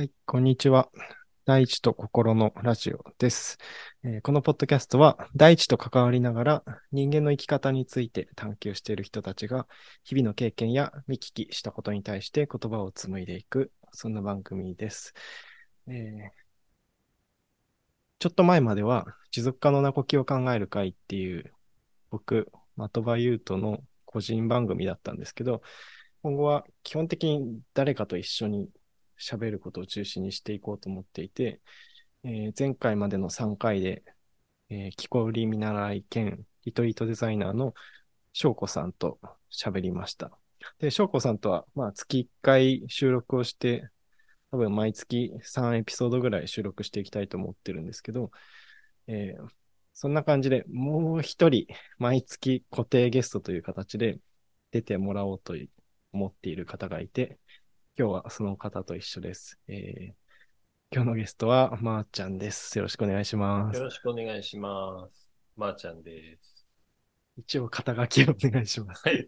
はい、こんにちは。大地と心のラジオです、えーこのポッドキャストは、大地と関わりながら人間の生き方について探求している人たちが、日々の経験や見聞きしたことに対して言葉を紡いでいく、そんな番組です。えーちょっと前までは、持続可能な呼吸を考える会っていう、僕、的場優斗の個人番組だったんですけど、今後は基本的に誰かと一緒に喋ることを中心にしていこうと思っていて、えー前回までの3回で、えー、木こり見習い兼リトリートデザイナーの翔子さんと喋りました。で、翔子さんとは、まあ、月1回収録をして、多分毎月3エピソードぐらい収録していきたいと思ってるんですけど、えーそんな感じでもう一人毎月固定ゲストという形で出てもらおうと思っている方がいて、今日はその方と一緒です。えー今日のゲストはまーちゃんです。よろしくお願いします。よろしくお願いします。まー、ちゃんです。一応肩書きをお願いします。はい。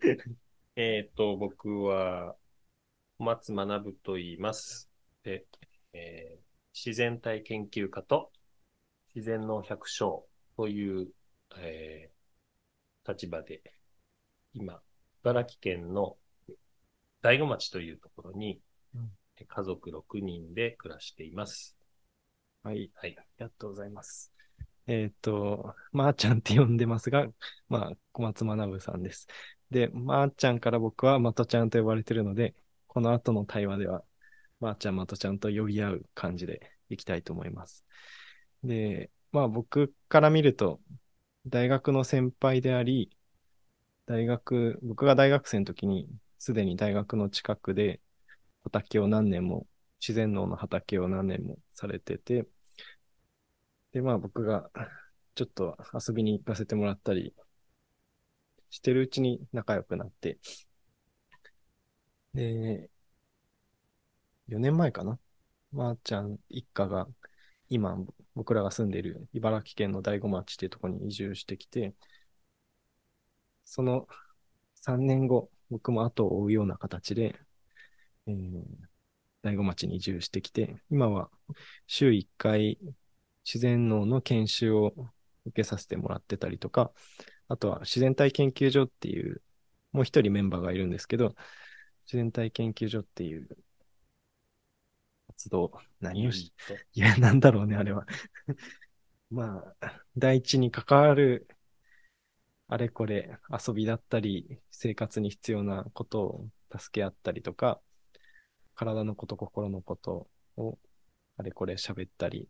えっと、僕は、小松学と言います。で、えー自然体研究家と自然の百姓という、えー立場で、今、茨城県の大子町というところに、うん家族6人で暮らしています。はい。はい。ありがとうございます。えっ、と、まーちゃんって呼んでますが、まあ、小松学さんです。で、まーちゃんから僕はまとちゃんと呼ばれてるので、この後の対話では、まーちゃん、まとちゃんと呼び合う感じでいきたいと思います。で、まあ僕から見ると、大学の先輩であり、大学、僕が大学生の時に、すでに大学の近くで畑を何年も、自然農の畑を何年もされてて、で、まあ僕がちょっと遊びに行かせてもらったりしてるうちに仲良くなって、で、4年前かな？まー、ちゃん一家が今僕らが住んでいる茨城県の大子町っていうところに移住してきて、その3年後、僕も後を追うような形で、えー大子町に移住してきて、今は週1回自然農の研修を受けさせてもらってたりとか、あとは自然体研究所っていう、もう一人メンバーがいるんですけど、自然体研究所っていう活動、何をし、いや、なんだろうね、あれは。まあ、第一に関わる、あれこれ、遊びだったり、生活に必要なことを助け合ったりとか、体のこと、心のことを、あれこれ喋ったり、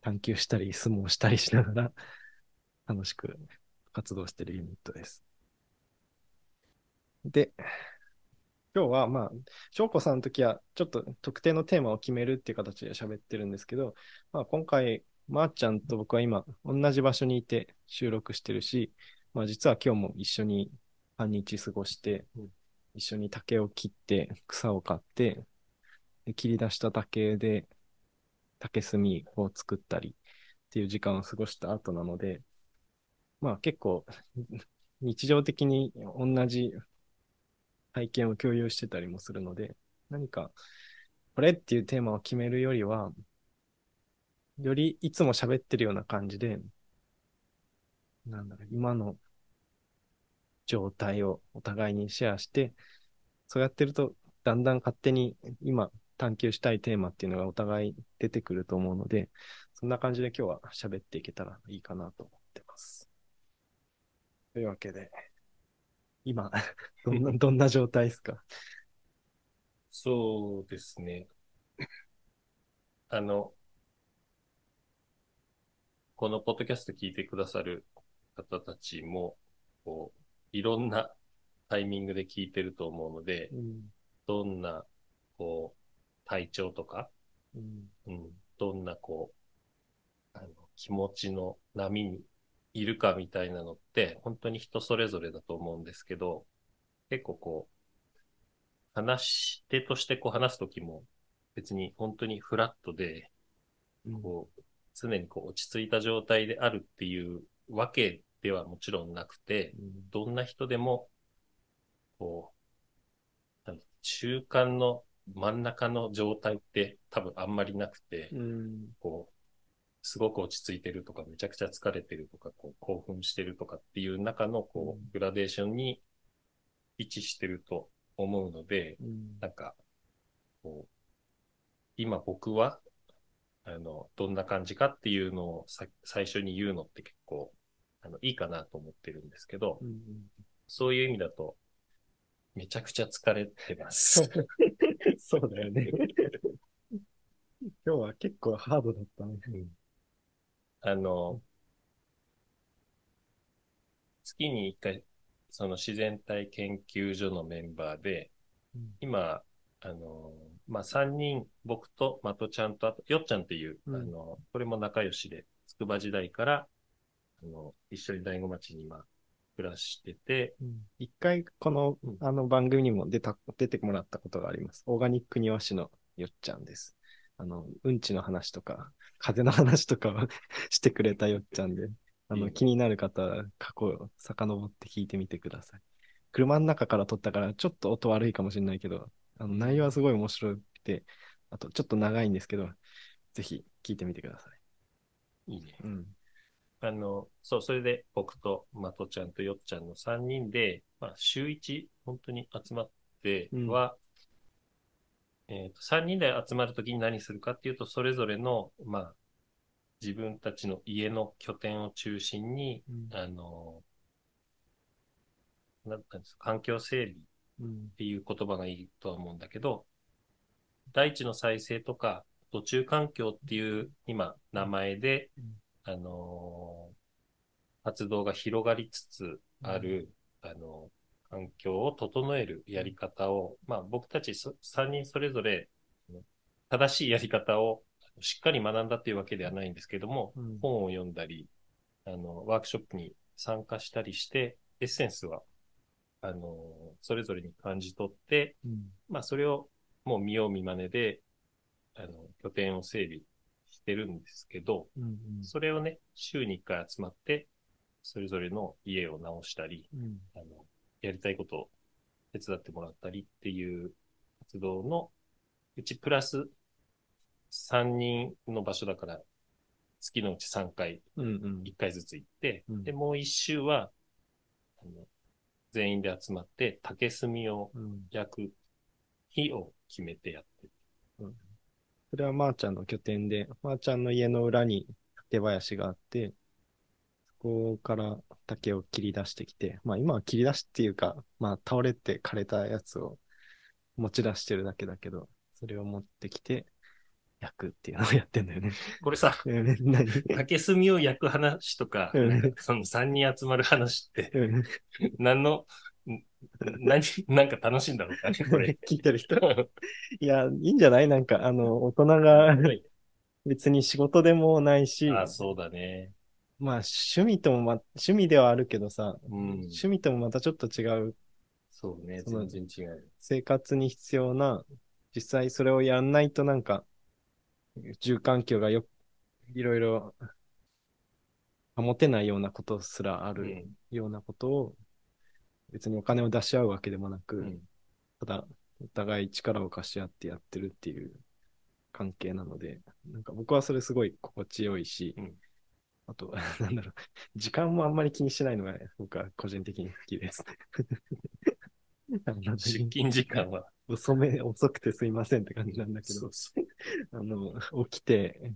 探求したり、相撲したりしながら、楽しく活動してるユニットです。で、今日はまあ、翔子さんの時はちょっと特定のテーマを決めるっていう形で喋ってるんですけど、まあ今回、まー、ちゃんと僕は今同じ場所にいて収録してるし、まあ実は今日も一緒に半日過ごして、一緒に竹を切って草を買って、で切り出した竹で竹炭を作ったりっていう時間を過ごした後なので、まあ結構日常的に同じ体験を共有してたりもするので、何かこれっていうテーマを決めるよりは、よりいつも喋ってるような感じで、なんだろう、今の状態をお互いにシェアして、そうやってると、だんだん勝手に今探求したいテーマっていうのがお互い出てくると思うので、そんな感じで今日は喋っていけたらいいかなと思ってます。というわけで、今、どんな、どんな状態ですか？そうですね。あの、このポッドキャスト聞いてくださる方たちも、こう、いろんなタイミングで聞いてると思うので、うん。どんな、こう、体調とか、うん。うん、どんな、こう、あの、気持ちの波にいるかみたいなのって、本当に人それぞれだと思うんですけど、結構こう、話し手としてこう話すときも、別に本当にフラットで、うんこう、常にこう落ち着いた状態であるっていうわけではもちろんなくて、どんな人でも、こう、中間の真ん中の状態って多分あんまりなくて、うん。こう、すごく落ち着いてるとか、めちゃくちゃ疲れてるとか、こう興奮してるとかっていう中の、こうグラデーションに位置してると思うので、うん。なんか、こう、今僕は、あの、どんな感じかっていうのをさ最初に言うのって結構、あの、いいかなと思ってるんですけど、うんそういう意味だと、めちゃくちゃ疲れてます。そうだよね。今日は結構ハードだったね。あの、月に一回、その自然体研究所のメンバーで、今、あの、まあ、三人、僕とまとちゃんと、あと、よっちゃんっていう、うんあの、これも仲良しで、筑波時代から、あの、一緒に大子町に今、暮らしてて、うん一回このうんあの番組にも出た、出てもらったことがあります。オーガニック庭師のよっちゃんです。あの、うんちの話とか、風の話とかを してくれたよっちゃんで、あの、いいね気になる方は過去を遡って聞いてみてください。車の中から撮ったからちょっと音悪いかもしれないけど、あの内容はすごい面白くて、あとちょっと長いんですけど、ぜひ聞いてみてください。いいね。うん。あの、そう、それで僕とまとちゃんとよっちゃんの三人で、まあ、週一、本当に集まっては、えっ、と、三人で集まるときに何するかっていうと、それぞれの、まあ、自分たちの家の拠点を中心に、あの、なんていうんですか、環境整備うん。っていう言葉がいいとは思うんだけど、大地の再生とか、途中環境っていう今名前で、うんあのー活動が広がりつつある、あの環境を整えるやり方を、まあ僕たちそ3人それぞれ正しいやり方をしっかり学んだっていうわけではないんですけども、うん。本を読んだり、あの、ワークショップに参加したりして、エッセンスは、あの、それぞれに感じ取って、うん。まあ、それをもう見よう見まねで、あの、拠点を整備してるんですけど、うんそれをね、週に1回集まって、それぞれの家を直したり、うん。あの、やりたいことを手伝ってもらったりっていう活動のうちプラス3人の場所だから、月のうち3回、うんうん。1回ずつ行って、うん。で、もう1週は、あの全員で集まって竹炭をうん。焼く日を決めてやってる。それはまーちゃんの拠点で、まーちゃんの家の裏に竹林があって、そこから竹を切り出してきて、まあ今は切り出しっていうか、まあ倒れて枯れたやつを持ち出してるだけだけど、それを持ってきて焼くっていうのをやってんだよね。これさ、竹炭を焼く話とか、その3人集まる話って、うん。何の、ん何、なんか楽しいんだろうかね、これ。聞いてる人？いや、いいんじゃない？なんか、あの、大人が別に仕事でもないし、あ、そうだね。まあ趣味ともま、趣味ではあるけどさ、うん。趣味ともまたちょっと違うそうね、その全然違う。生活に必要な、実際それをやんないとなんか、住環境がよ、いろいろ保てないようなことすらあるうん。ようなことを、別にお金を出し合うわけでもなく、うん。ただ、お互い力を貸し合ってやってるっていう関係なので、なんか僕はそれすごい心地よいし、うんあと、なんだろう、時間もあんまり気にしないのが僕は個人的に好きです。あの出勤時間は。遅め、遅くてすいませんって感じなんだけど。あの、起きて、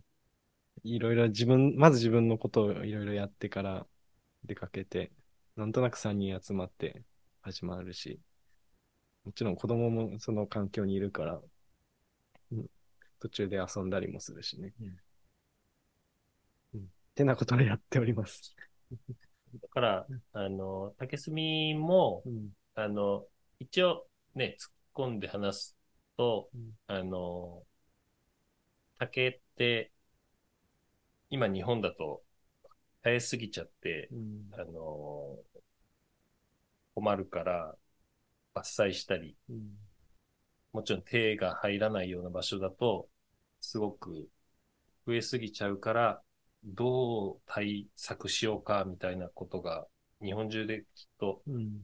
いろいろ自分、まず自分のことをいろいろやってから出かけて、なんとなく3人集まって始まるし、もちろん子供もその環境にいるから、うん。途中で遊んだりもするしね。うん。うん。ってなことをやっております。だから、あの、竹炭も、うん。あの、一応ね、突っ込んで話すと、うん。あの、竹って、今日本だと生えすぎちゃって、うん。あの、困るから伐採したり、うん。もちろん手が入らないような場所だと、すごく増えすぎちゃうから、どう対策しようかみたいなことが日本中できっとうん。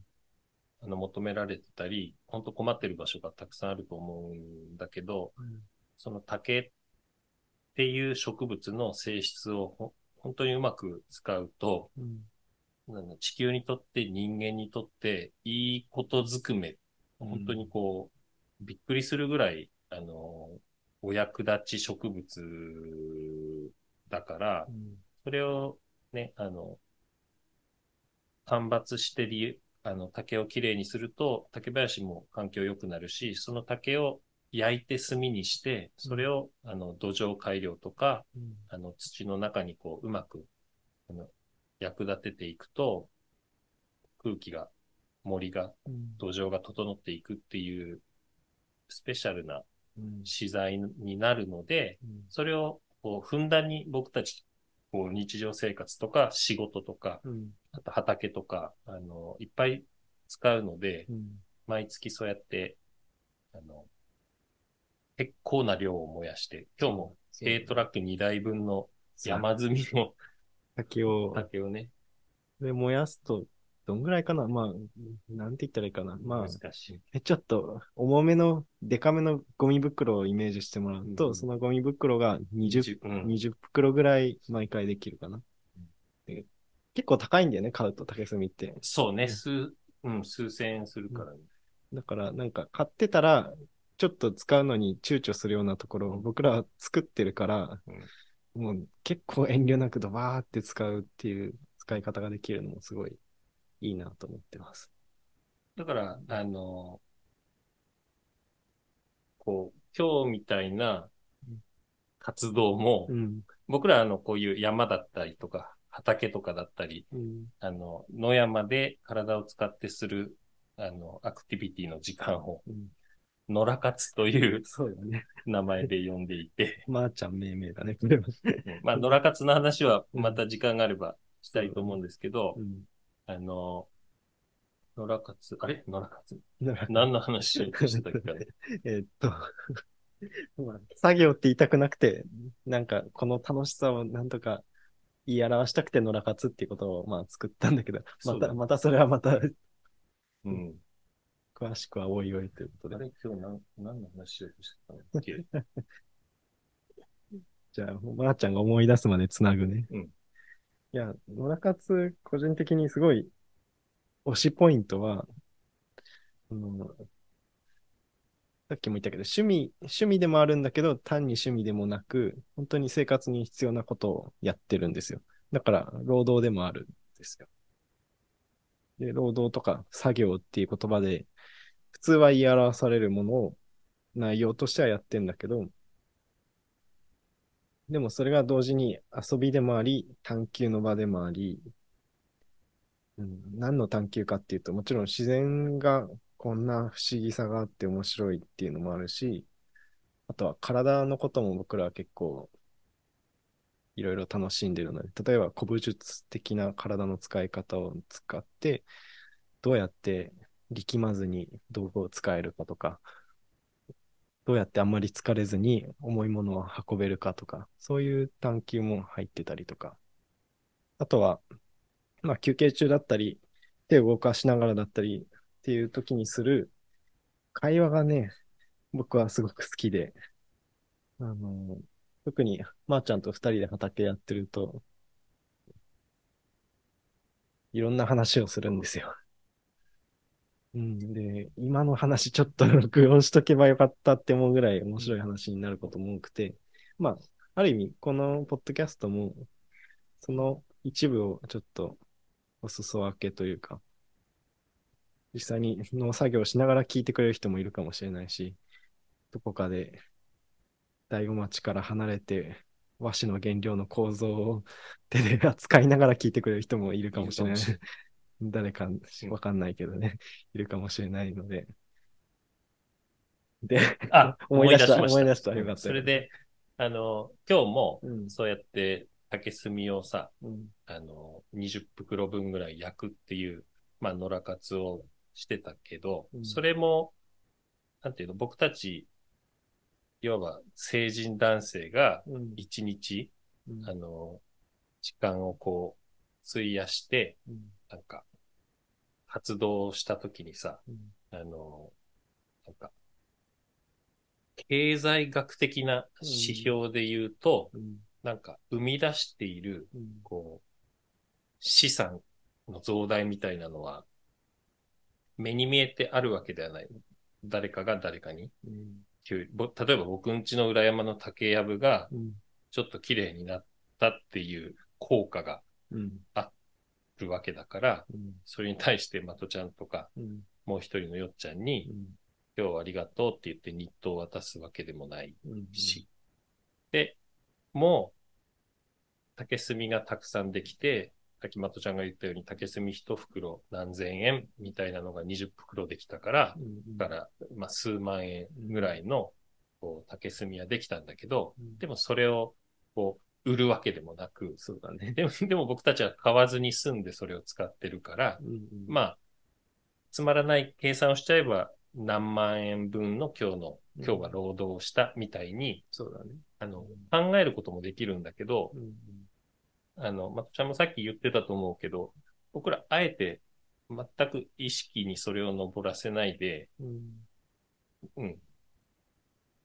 あの求められてたり、本当困ってる場所がたくさんあると思うんだけど、その竹っていう植物の性質をほ本当にうまく使うと、うん地球にとって人間にとっていいことずくめ、本当にこう、びっくりするぐらい、あの、お役立ち植物だから、うんそれをね、あの、間伐してり、あの、竹をきれいにすると、竹林も環境良くなるし、その竹を焼いて炭にして、それを、あの、土壌改良とか、うん。あの、土の中にこう、うまく、あの、役立てていくと、空気が、森が、うん。土壌が整っていくっていう、スペシャルなうん。資材になるので、うん。それを、こう、ふんだんに僕たち、こう、日常生活とか、仕事とか、うん。あと畑とか、あの、いっぱい使うので、うん。毎月そうやって、あの、結構な量を燃やして、今日も軽トラック2台分の山積みの竹を、竹をね、で、燃やすと、どんぐらいかな？まあ、なんて言ったらいいかな？まあ、難しい。えちょっと、重めの、デカめのゴミ袋をイメージしてもらうと、うんそのゴミ袋が20、うん20袋ぐらい毎回できるかな。で結構高いんだよね、買うと竹炭って。そうね、数、うん、数千円するからね。だから、なんか買ってたら、ちょっと使うのに躊躇するようなところを僕らは作ってるから、もう結構遠慮なくドバーって使うっていう使い方ができるのもすごいいいなと思ってます。だから、あの、こう、今日みたいな活動も、うん。僕らあの、こういう山だったりとか、畑とかだったり、うん。あの、野山で体を使ってする、あの、アクティビティの時間を、うん野良活というそうだね。名前で呼んでいて、まー、ちゃん命名だね、これは。まあ、野良活の話はまた時間があればしたいと思うんですけど、うん。あの、野良活、あれ？野良活何の話しようとしてたっけ えーっと、まあ、作業って言いたくなくて、なんかこの楽しさをなんとか言い表したくて野良活っていうことをまあ作ったんだけど、また、またそれはまたうん。詳しくはおいおいということで。あれ今日何、何の話しようとしてたんだっけじゃあ、まー、ちゃんが思い出すまでつなぐね。うんいや、野良活、個人的にすごい推しポイントは、うん、さっきも言ったけど、趣味、趣味でもあるんだけど、単に趣味でもなく、本当に生活に必要なことをやってるんですよ。だから、労働でもあるんですよ。で、労働とか作業っていう言葉で、普通は言い表されるものを内容としてはやってんだけど、でもそれが同時に遊びでもあり、探求の場でもあり、うん、何の探求かっていうと、もちろん自然がこんな不思議さがあって面白いっていうのもあるし、あとは体のことも僕らは結構いろいろ楽しんでるので、例えば古武術的な体の使い方を使って、どうやって力まずに道具を使えるかとか、どうやってあんまり疲れずに重いものを運べるかとか、そういう探求も入ってたりとか。あとは、まあ休憩中だったり、手を動かしながらだったりっていう時にする会話がね、僕はすごく好きで、あの、特にまーちゃんと二人で畑やってると、いろんな話をするんですよ。うん、で、今の話ちょっと 録音しとけばよかったって思うぐらい面白い話になることも多くて、まあ、ある意味、このポッドキャストも、その一部をちょっとお裾分けというか、実際に農作業しながら聞いてくれる人もいるかもしれないし、どこかで大子町から離れて和紙の原料の構造を手で扱いながら聞いてくれる人もいるかもしれない。誰かわかんないけどね、いるかもしれないので。で、あ、思い出したま思い出した。よかったそれで、あの、今日もう、ん、そうやって竹炭をさ、うん、あの、20袋分ぐらい焼くっていう、まあ、野良活をしてたけど、うん。それも、なんていうの、僕たち、いわば成人男性がうん、一日、うん。あの、時間をこう、費やして、うん。なんか、活動した時にさ、うん。あの、なんか、経済学的な指標で言うと、うん。なんか生み出している、うん。こう、資産の増大みたいなのは、目に見えてあるわけではない。誰かが誰かに。うん。例えば僕んちの裏山の竹やぶがうん。ちょっと綺麗になったっていう効果がうん。あるわけだから、うん。それに対してまとちゃんとか、うん。もう一人のよっちゃんに、今日はありがとうって言って日当を渡すわけでもないうん。し。で、もう、竹炭がたくさんできて、滝本ちゃんが言ったように竹炭一袋何千円みたいなのが20袋できたから、うん。だから、まあ、数万円ぐらいの、こう、竹炭はできたんだけど、うん。でもそれを、こう、売るわけでもなく、そうだね。でも、でも僕たちは買わずに住んでそれを使ってるから、まあ、つまらない計算をしちゃえば、何万円分の今日の、今日は労働をしたみたいに、そうだね。あの、考えることもできるんだけど、うんあの、まとちゃんもさっき言ってたと思うけど、僕らあえて全く意識にそれを登らせないで、うんうん。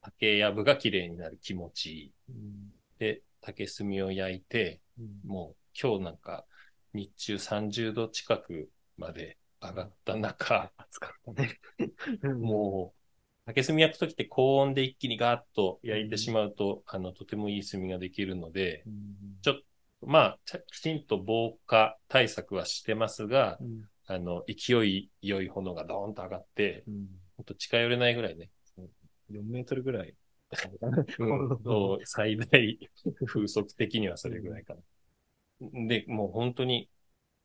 竹やぶが綺麗になる気持ちうんで、竹炭を焼いて、うん。もう今日なんか日中30度近くまで上がった中、暑かったね。もう、竹炭焼くときって高温で一気にガーッと焼いてしまうと、あの、とてもいい炭ができるので、うん。ちょっと、まあ、きちんと防火対策はしてますが、うん。あの、勢い良い炎がドーンと上がって、うん。ほんと近寄れないぐらいね、4メートルぐらい。うん。そう最大風速的にはそれぐらいかな。で、もう本当に、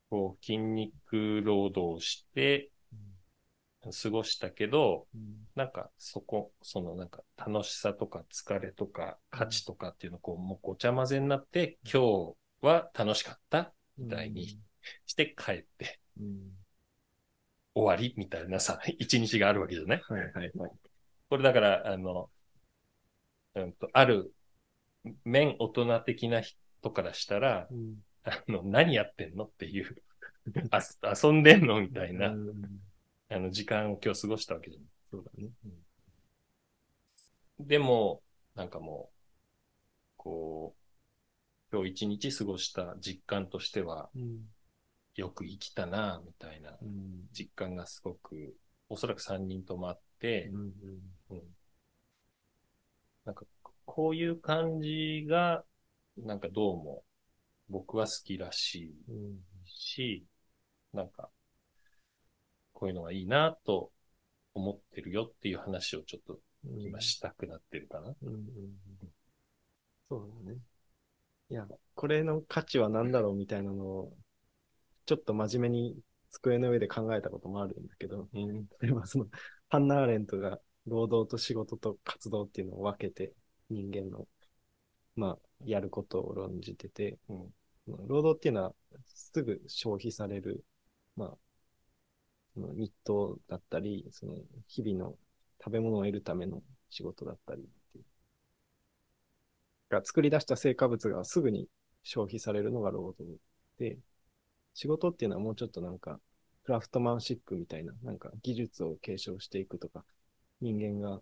こう、筋肉労働して過ごしたけど、うん。なんかそこ、そのなんか楽しさとか疲れとか価値とかっていうのをこう、もうごちゃ混ぜになって、今日は楽しかったみたいにして帰ってうん。終わりみたいなさ、一日があるわけじゃない？はいはいはい。これだから、あの、うんと、ある、面大人的な人からしたら、うん。あの、何やってんのっていう、あ遊んでんのみたいな、うん。あの、時間を今日過ごしたわけじゃない。そうだね。でも、なんかもう、こう、今日一日過ごした実感としては、うん。よく生きたな、みたいなうん。実感がすごく、おそらく3人ともあって、うん。うんなんか、こういう感じが、なんかどうも、僕は好きらしいうんし、なんか、こういうのがいいなと思ってるよっていう話をちょっとうん今したくなってるかな。うんうんうんそうだね。いや、これの価値は何だろうみたいなのを、ちょっと真面目に机の上で考えたこともあるんだけど、うん。例えばその、ハンナ・アーレントが労働と仕事と活動っていうのを分けて、人間の、まあ、やることを論じてて、うん。労働っていうのはすぐ消費される、まあ、その日当だったり、その日々の食べ物を得るための仕事だったりっていうが作り出した成果物がすぐに消費されるのが労働で、仕事っていうのはもうちょっとなんか、クラフトマンシップみたいな、なんか技術を継承していくとか、人間が、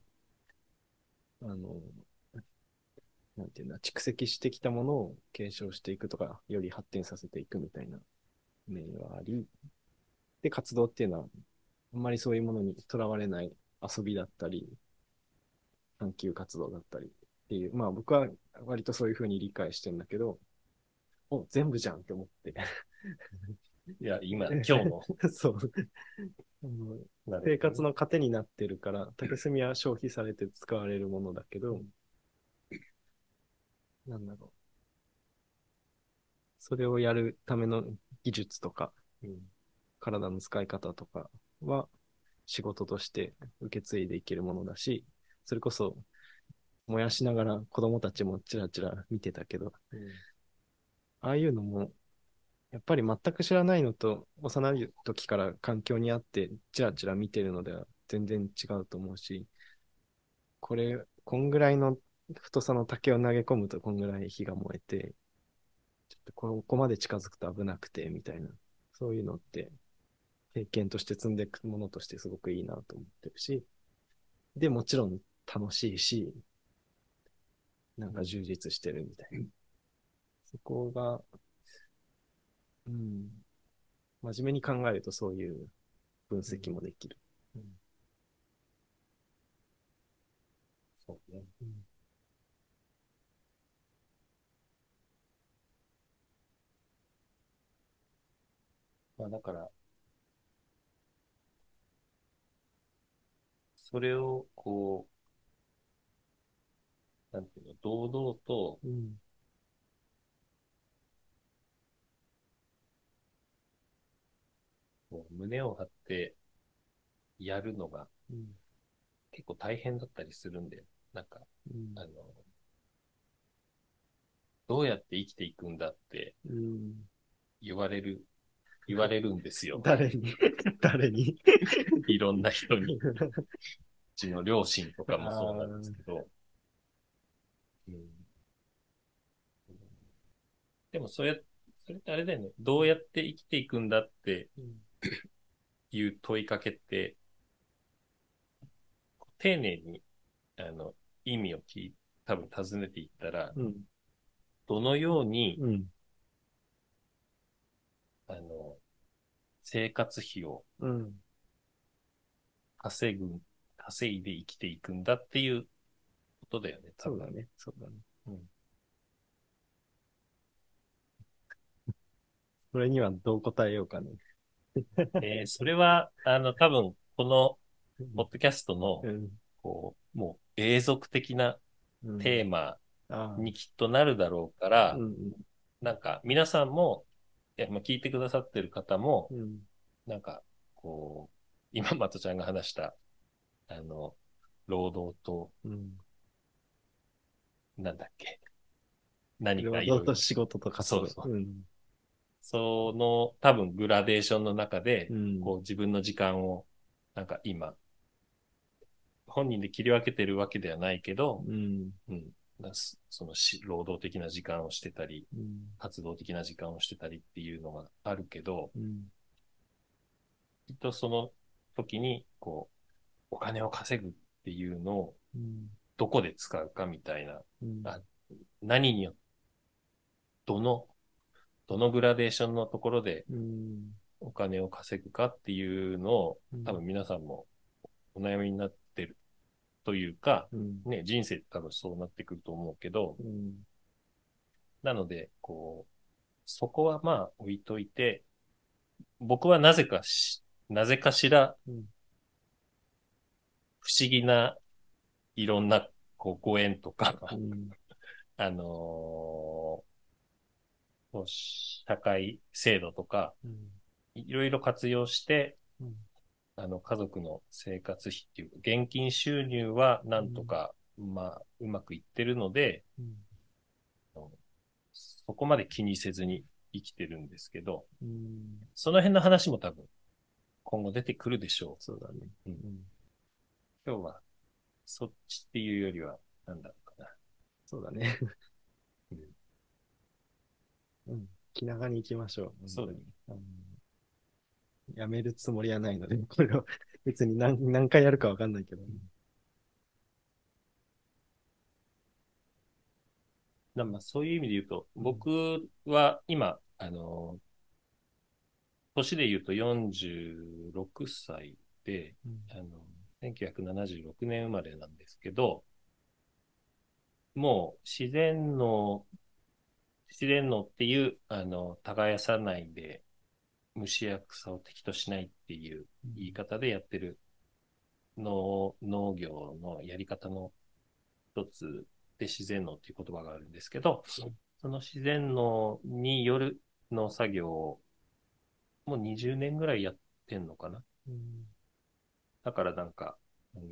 あの、なんていうんだ、蓄積してきたものを継承していくとか、より発展させていくみたいな面があり、で、活動っていうのは、あんまりそういうものにとらわれない遊びだったり、探求活動だったりっていう、まあ僕は割とそういうふうに理解してんだけど、お、全部じゃんって思って。いや、今、今日の、そう。生活の糧になってるから、竹炭は消費されて使われるものだけど、なんだろう。それをやるための技術とか、うん。体の使い方とかは仕事として受け継いでいけるものだし、それこそ燃やしながら子供たちもちらちら見てたけど、ああいうのも、やっぱり全く知らないのと、幼い時から環境にあって、ちらちら見てるのでは全然違うと思うし、これ、こんぐらいの太さの竹を投げ込むとこんぐらい火が燃えて、ちょっとここまで近づくと危なくて、みたいな、そういうのって、経験として積んでいくものとしてすごくいいなと思ってるし、で、もちろん楽しいし、なんか充実してるみたいな。そこが、うん、真面目に考えるとそういう分析もできる。そうね。まあだから、それをこう、なんていうの、堂々と、うん。こう胸を張ってやるのがうん。結構大変だったりするんで、なんか、うんあの、どうやって生きていくんだってうん。言われる、言われるんですよ。誰に？誰に？いろんな人に。うちの両親とかもそうなんですけど。うんでもそれ、それってあれだよね。どうやって生きていくんだっていう問いかけって、丁寧に、あの、意味を聞い、多分尋ねていったら、うん。どのように、うん。あの、生活費をうん。稼ぐ、稼いで生きていくんだっていうことだよね。多分そうだね。そうだね。うん それにはどう答えようかね。えーそれは、あの、多分、この、ポッドキャストのう、ん。こう、もう、永続的なうんテーマにきっとなるだろうから、うんなんか、皆さんも、いや、まあ、聞いてくださってる方も。なんか、こう、今、まとちゃんが話した、あの、労働と、うん。なんだっけ、何か労いろいろ働と仕事とかそうそううん。その、多分、グラデーションの中で、うん。こう、自分の時間を、なんか今、本人で切り分けてるわけではないけど、うん。うん。そのし、労働的な時間をしてたり、うん。活動的な時間をしてたりっていうのがあるけど、うん。きっとその時に、こう、お金を稼ぐっていうのをうん。どこで使うかみたいな、うん。あ何によどの、どのグラデーションのところでうん。お金を稼ぐかっていうのを、うん多分皆さんもお悩みになってるというか、うん。ね、人生って多分そうなってくると思うけど、うん。なので、こう、そこはまあ置いといて、僕はなぜかし、なぜかしらうん。不思議ないろんなこうご縁とか、うん。あのー社会制度とか、うん。いろいろ活用して、うんあの、家族の生活費っていう、現金収入はなんとか、まあ、うまくいってるので、うん。そこまで気にせずに生きてるんですけど、うん。その辺の話も多分、今後出てくるでしょそうだね。う。うんうん。今日は、そっちっていうよりは、なんだろうかな。そうだね。うんうん。気長に行きましょう。そうだね。やめるつもりはないので、これを別に何何回やるかわかんないけど。なまあ、そういう意味で言うと、僕は今、あの、年で言うと46歳で、うんあの、1976年生まれなんですけど、もう自然の、自然のっていう、あの、耕さないで、虫や草を敵としないっていう言い方でやってる農農業のやり方の一つで自然農っていう言葉があるんですけど、その自然農による農作業をもう20年ぐらいやってんのかな。だからなんか、あの、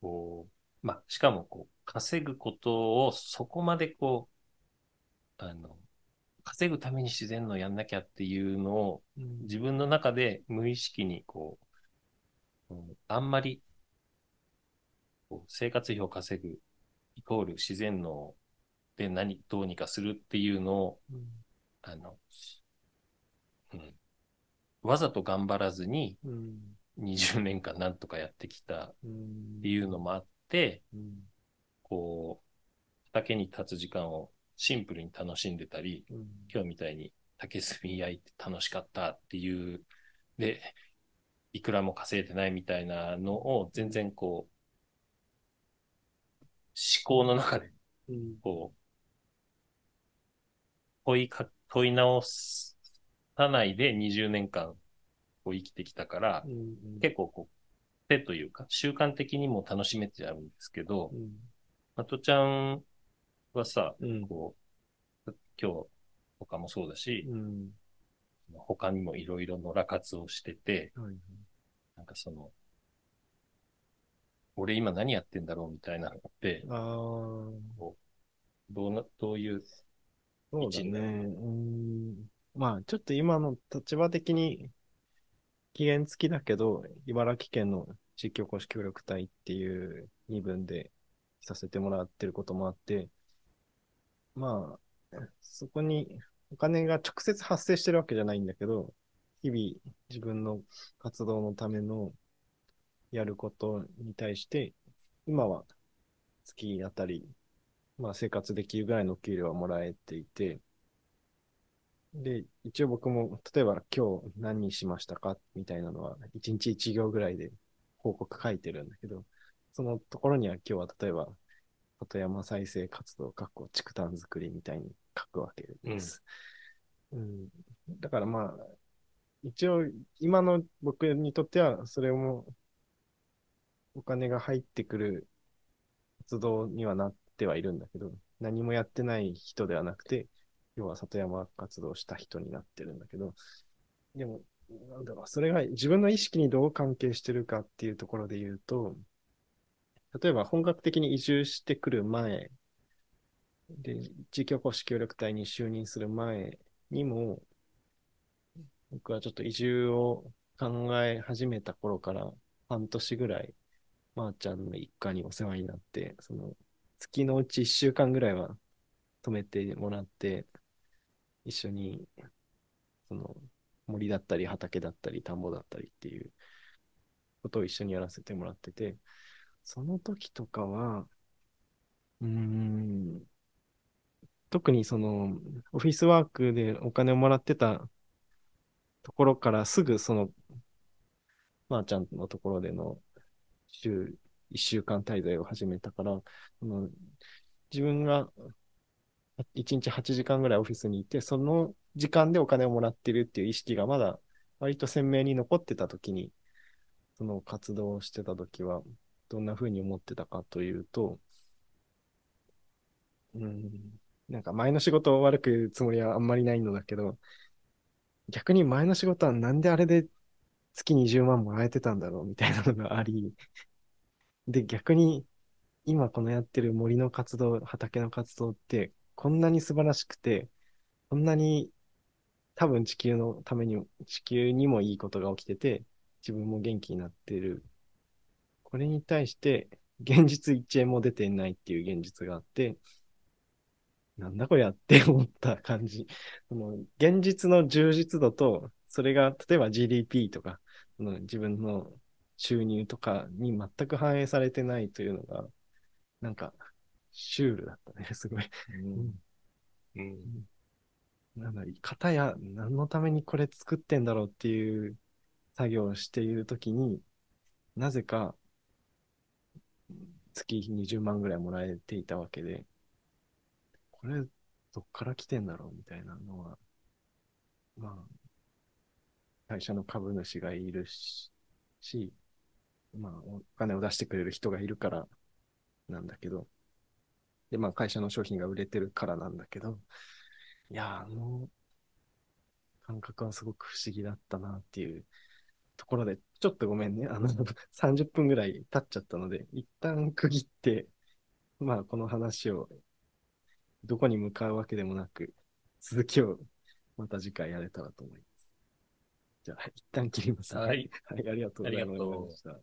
こう、まあ、しかもこう、稼ぐことをそこまでこう、あの、稼ぐために自然のやんなきゃっていうのをうん自分の中で無意識にこう、うんあんまりこう生活費を稼ぐイコール自然ので何、どうにかするっていうのを、うんあの、わざと頑張らずにうん。20年間なんとかやってきたっうん。ていうのもあって、うん。こう、畑に立つ時間をシンプルに楽しんでたり、うん。今日みたいに竹炭焼いて楽しかったっていう、で、いくらも稼いでないみたいなのを全然こう、思考の中でうん。こう、問いか、問い直さないで20年間こう生きてきたから、うん。結構こう、手というか習慣的にも楽しめちゃうんですけど、うん。まとちゃんはさ、うん。こう、今日とかもそうだし、うん。他にもいろいろ野良活をしてて、はい。なんかその、俺今何やってんだろうみたいなのって、ああ。どうな、どういう、そうだね。まあ、ちょっと今の立場的に、期限付きだけど、茨城県の地域おこし協力隊っていう身分でさせてもらってることもあって、まあ、そこにお金が直接発生してるわけじゃないんだけど、日々自分の活動のためのやることに対して、今は月あたりまあ生活できるぐらいの給料はもらえていて、で、一応僕も、例えば今日何にしましたか？みたいなのは、1日1行ぐらいで報告書いてるんだけど、そのところには今日は例えば、里山再生活動、かっこ竹炭作りみたいに書くわけです。うんだからまあ、一応今の僕にとっては、それもお金が入ってくる活動にはなってはいるんだけど、何もやってない人ではなくて、要は里山活動をした人になってるんだけど、でも、なんだろう、それが自分の意識にどう関係してるかっていうところで言うと、例えば本格的に移住してくる前、で、地域おこし協力隊に就任する前にも、僕はちょっと移住を考え始めた頃から半年ぐらい、まー、ちゃんの一家にお世話になって、その月のうち一週間ぐらいは泊めてもらって、一緒に、その森だったり畑だったり田んぼだったりっていうことを一緒にやらせてもらってて、その時とかは、うん、特にそのオフィスワークでお金をもらってたところからすぐその、まー、ちゃんのところでの週一週間滞在を始めたから、その自分が1日8時間ぐらいオフィスにいて、その時間でお金をもらってるっていう意識がまだ割と鮮明に残ってた時に、その活動をしてた時は、どんな風に思ってたかというと、うん、なんか前の仕事を悪く言うつもりはあんまりないのだけど、逆に前の仕事はなんであれで月20万もらえてたんだろうみたいなのがあり、で、逆に今このやってる森の活動、畑の活動ってこんなに素晴らしくて、こんなに多分地球のために、地球にもいいことが起きてて、自分も元気になってる。これに対して現実1円も出てないっていう現実があって、なんだこりゃって思った感じ。その現実の充実度と、それが例えば GDP とか、その自分の収入とかに全く反映されてないというのが、なんか、シュールだったね、すごい。うん。なんだ、型や何のためにこれ作ってんだろうっていう作業をしているときに、なぜか月20万ぐらいもらえていたわけで、これどっから来てんだろうみたいなのは、まあ、会社の株主がいるし、しまあ、お金を出してくれる人がいるからなんだけど、で、まあ会社の商品が売れてるからなんだけど、いや、あの感覚はすごく不思議だったなっていうところで、ちょっとごめんね。あの、30分ぐらい経っちゃったので、一旦区切って、まあこの話をどこに向かうわけでもなく、続きをまた次回やれたらと思います。じゃあ、一旦切ります、ね。はい。はい、ありがとうございました。